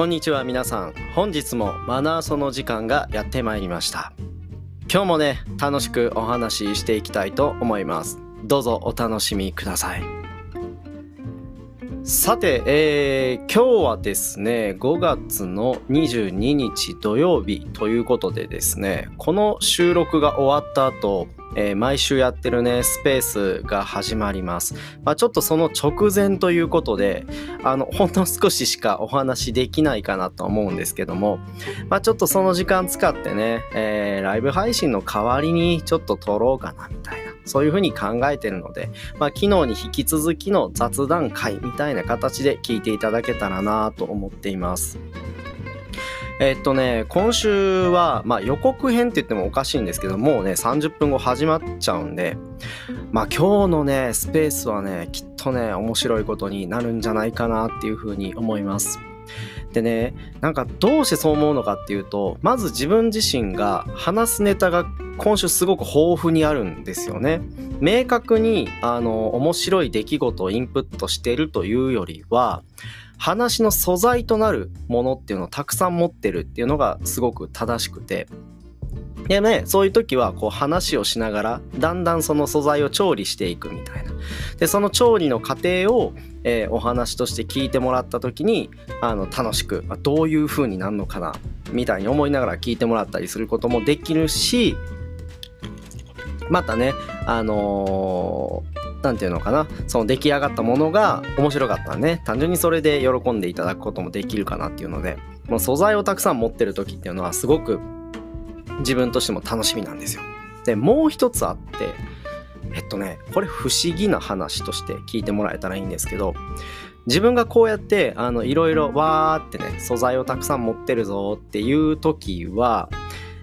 こんにちは皆さん。本日もマナーその時間がやってまいりました。今日もね楽しくお話ししていきたいと思います。どうぞお楽しみください。さて、えー、今日はですね5月の22日土曜日ということでですねこの収録が終わった後えー、毎週やってるね、スペースが始まります。まあ、ちょっとその直前ということで、あの、ほんの少ししかお話できないかなと思うんですけども、まあ、ちょっとその時間使ってね、えー、ライブ配信の代わりにちょっと撮ろうかなみたいな。そういうふうに考えてるので、まあ、昨日に引き続きの雑談会みたいな形で聞いていただけたらなと思っています。えっとね、今週は、まあ予告編って言ってもおかしいんですけど、もうね、30分後始まっちゃうんで、まあ今日のね、スペースはね、きっとね、面白いことになるんじゃないかなっていうふうに思います。でね、なんかどうしてそう思うのかっていうと、まず自分自身が話すネタが今週すごく豊富にあるんですよね。明確に、あの、面白い出来事をインプットしてるというよりは、話の素材となるものっていうのをたくさん持ってるっていうのがすごく正しくてでね、そういう時はこう話をしながらだんだんその素材を調理していくみたいな。で、その調理の過程を、えー、お話として聞いてもらった時にあの楽しく、どういう風になるのかなみたいに思いながら聞いてもらったりすることもできるしまたね、あのー何て言うのかなその出来上がったものが面白かったらね単純にそれで喜んでいただくこともできるかなっていうのでもう素材をたくさん持ってる時っていうのはすごく自分としても楽しみなんですよ。でもう一つあってえっとねこれ不思議な話として聞いてもらえたらいいんですけど自分がこうやってあのいろいろわーってね素材をたくさん持ってるぞっていう時は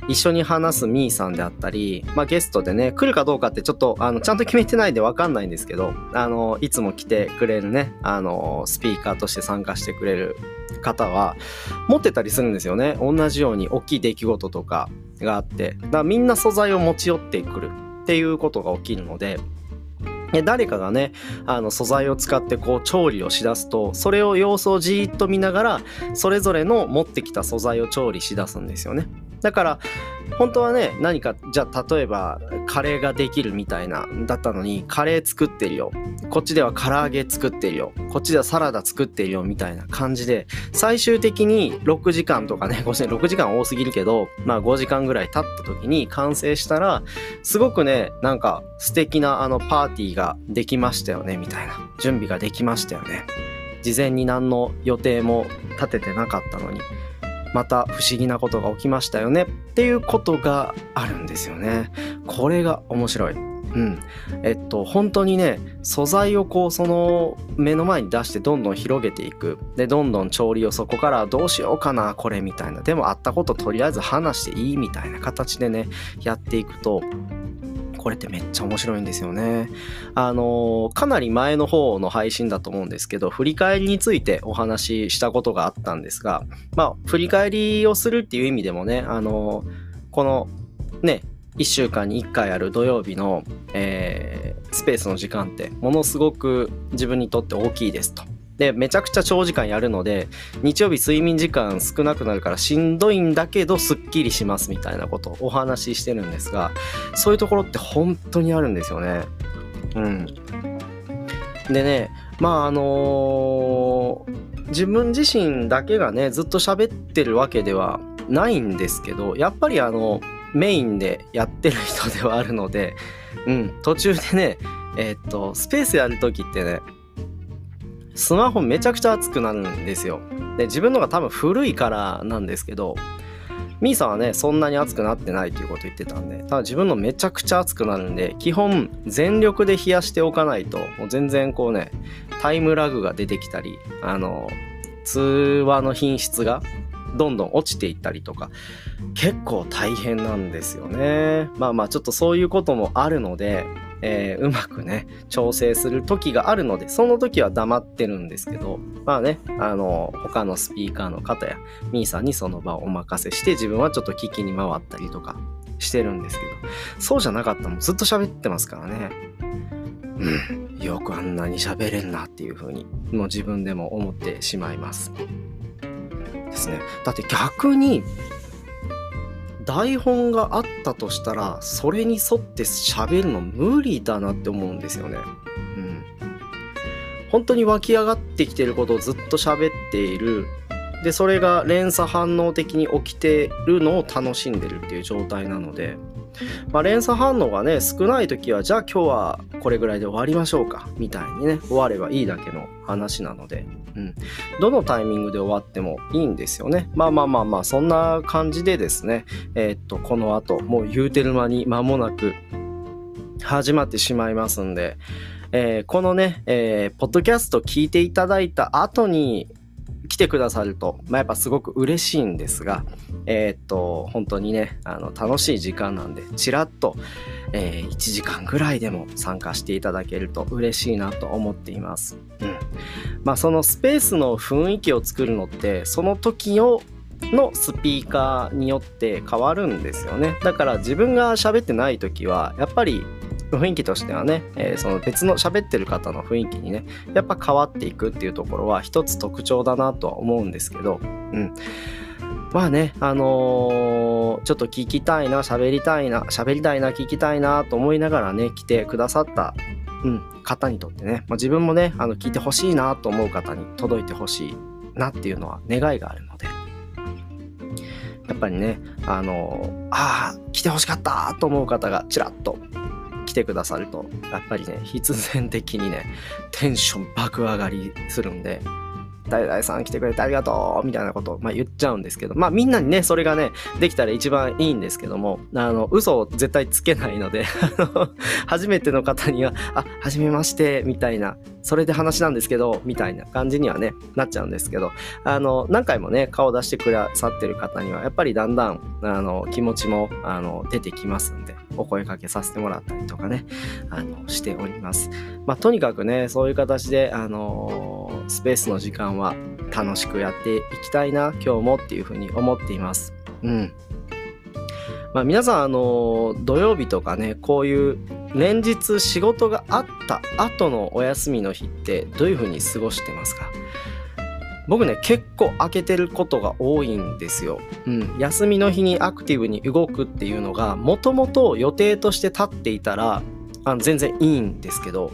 一緒に話すみーさんであったり、まあ、ゲストでね、来るかどうかってちょっと、あの、ちゃんと決めてないんでわかんないんですけど、あの、いつも来てくれるね、あの、スピーカーとして参加してくれる方は、持ってたりするんですよね。同じように大きい出来事とかがあって、だからみんな素材を持ち寄ってくるっていうことが起きるので、誰かがねあの素材を使ってこう調理をしだすとそれを様子をじーっと見ながらそれぞれの持ってきた素材を調理しだすんですよね。だから本当はね何かじゃあ例えばカレーができるみたいなだったのにカレー作ってるよ。こっちでは唐揚げ作ってるよ。こっちではサラダ作ってるよみたいな感じで最終的に6時間とかね 6時間多すぎるけどまあ5時間ぐらい経った時に完成したらすごくねなんか素敵なあのパーティーができましたよねみたいな。準備ができましたよね。事前に何の予定も立ててなかったのに。また不思議なことが起きましたよねっていうことがあるんですよね。これが面白い。うん。えっと、本当にね、素材をこう、その目の前に出してどんどん広げていく。で、どんどん調理をそこからどうしようかな、これみたいな。でもあったこととりあえず話していいみたいな形でね、やっていくと、これってめっちゃ面白いんですよね。あの、かなり前の方の配信だと思うんですけど、振り返りについてお話ししたことがあったんですが、まあ、振り返りをするっていう意味でもね、あの、このね、1週間に1回ある土曜日の、えー、スペースの時間ってものすごく自分にとって大きいですと。で、めちゃくちゃ長時間やるので、日曜日睡眠時間少なくなるからしんどいんだけど、すっきりしますみたいなことをお話ししてるんですが、そういうところって本当にあるんですよね。うん。でね、まああのー、自分自身だけがね、ずっと喋ってるわけではないんですけど、やっぱりあの、メインでやってる人ではあるので、うん、途中でね、えー、っと、スペースやるときってね、スマホめちゃくちゃ熱くなるんですよ。で、自分のが多分古いからなんですけど、ミーさんはね、そんなに熱くなってないっていうこと言ってたんで、ただ自分のめちゃくちゃ熱くなるんで、基本全力で冷やしておかないと、もう全然こうね、タイムラグが出てきたり、あの、通話の品質がどんどん落ちていったりとか、結構大変なんですよね。まあまあちょっとそういうこともあるので、えー、うまくね、調整する時があるので、その時は黙ってるんですけど、まあね、あの、他のスピーカーの方や、ミーさんにその場をお任せして、自分はちょっと聞きに回ったりとかしてるんですけど、そうじゃなかったもんずっと喋ってますからね。うん、よくあんなに喋れんなっていう風に、もう自分でも思ってしまいます。ですね。だって逆に、台本があったとしたら、それに沿って喋るの無理だなって思うんですよね。うん。本当に湧き上がってきてることをずっと喋っている。で、それが連鎖反応的に起きてるのを楽しんでるっていう状態なので、まあ、連鎖反応がね少ない時はじゃあ今日はこれぐらいで終わりましょうかみたいにね終わればいいだけの話なので、うん、どのタイミングで終わってもいいんですよね。まあまあまあまあそんな感じでですねえー、っとこの後もう言うてる間に間もなく始まってしまいますんで、えー、このね、えー、ポッドキャスト聞いていただいた後に来てくださると、まあ、やっぱすごく嬉しいんですが、えー、っと、本当にね、あの、楽しい時間なんで、ちらっと、えー、1時間ぐらいでも参加していただけると嬉しいなと思っています。うん。まあ、そのスペースの雰囲気を作るのって、その時をのスピーカーによって変わるんですよね。だから自分が喋ってない時は、やっぱり雰囲気としてはね、えー、その別の喋ってる方の雰囲気にね、やっぱ変わっていくっていうところは一つ特徴だなとは思うんですけど、うん。まあね、あのー、ちょっと聞きたいな、喋りたいな、喋りたいな、聞きたいなと思いながらね、来てくださった、うん、方にとってね、まあ、自分もね、あの、聞いてほしいなと思う方に届いてほしいなっていうのは願いがあるので、やっぱりね、あの、あ、来てほしかったと思う方がちらっとてくださると、やっぱりね、必然的にね、テンション爆上がりするんで、誰々さん来てくれてありがとうみたいなことを、まあ、言っちゃうんですけど、まあみんなにね、それがね、できたら一番いいんですけども、あの、嘘を絶対つけないので 初めての方には、あ、はじめまして、みたいな、それで話なんですけど、みたいな感じにはね、なっちゃうんですけど、あの、何回もね、顔出してくださってる方には、やっぱりだんだん、あの、気持ちも、あの、出てきますんで、お声かけさせてもらったりとかね、あの、しております。まあ、とにかくね、そういう形で、あのスペースの時間は楽しくやっていきたいな、今日もっていうふうに思っています。うん。まあ、皆さん、あの土曜日とかね、こういう連日仕事があった後のお休みの日ってどういうふうに過ごしてますか？僕ね結構開けてることが多いんですよ。うん、休みの日にアクティブに動くっていうのがもともと予定として立っていたらあの全然いいんですけど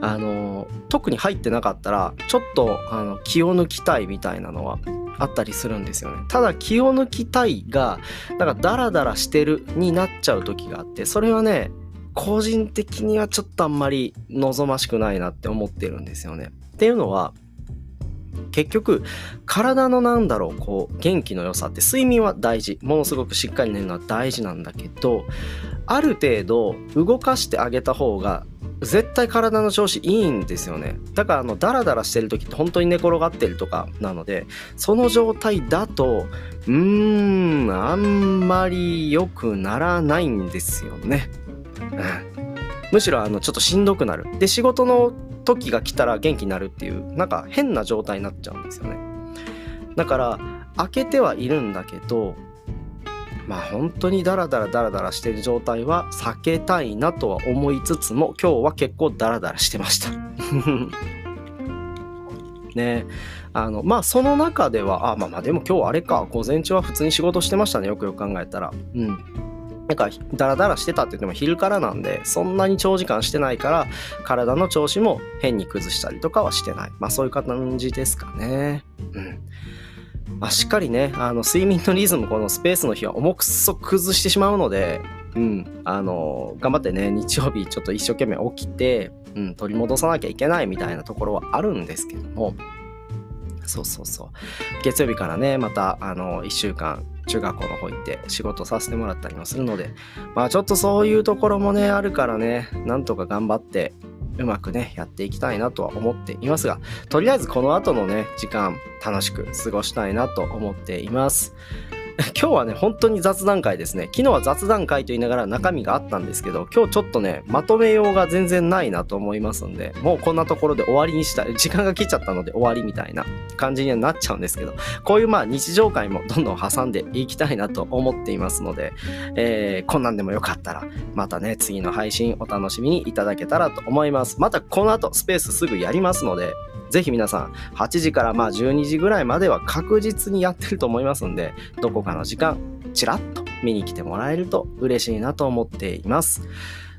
あの特に入ってなかったらちょっとあの気を抜きたいみたいなのはあったりするんですよね。ただ気を抜きたいがなんかダラダラしてるになっちゃう時があってそれはね個人的にはちょっとあんまり望ましくないなって思ってるんですよね。っていうのは結局体のなんだろうこう元気の良さって睡眠は大事。ものすごくしっかり寝るのは大事なんだけどある程度動かしてあげた方が絶対体の調子いいんですよね。だからあのダラダラしてる時って本当に寝転がってるとかなのでその状態だとうーんあんまり良くならないんですよね、うん、むしろあのちょっとしんどくなる。で仕事の時が来たら元気になるっていうなんか変な状態になっちゃうんですよね。だから開けてはいるんだけどまあ本当にダラダラダラダラしてる状態は避けたいなとは思いつつも今日は結構ダラダラしてました。ね。あのまあその中ではあまあまあでも今日あれか午前中は普通に仕事してましたねよくよく考えたら。うん。なんかダラダラしてたって言っても昼からなんでそんなに長時間してないから体の調子も変に崩したりとかはしてない。まあそういう感じですかね。うん。まあ、しっかりね、あの、睡眠のリズム、このスペースの日は重くそ崩してしまうので、うん、あの、頑張ってね、日曜日ちょっと一生懸命起きて、うん、取り戻さなきゃいけないみたいなところはあるんですけども、そうそうそう。月曜日からね、また、あの、1週間、中学校の方行って仕事させてもらったりもするので、まあちょっとそういうところもね、あるからね、なんとか頑張って、うまくね、やっていきたいなとは思っていますが、とりあえずこの後のね、時間、楽しく過ごしたいなと思っています。今日はね、本当に雑談会ですね。昨日は雑談会と言いながら中身があったんですけど、今日ちょっとね、まとめようが全然ないなと思いますんで、もうこんなところで終わりにしたい。時間が来ちゃったので終わりみたいな感じにはなっちゃうんですけど、こういうまあ日常会もどんどん挟んでいきたいなと思っていますので、えー、こんなんでもよかったら、またね、次の配信お楽しみにいただけたらと思います。またこの後スペースすぐやりますので、ぜひ皆さん、8時からまあ12時ぐらいまでは確実にやってると思いますんで、どここかの時間、ちらっと見に来てもらえると嬉しいなと思っています。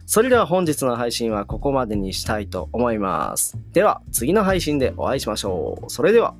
それでは本日の配信はここまでにしたいと思います。では、次の配信でお会いしましょう。それでは。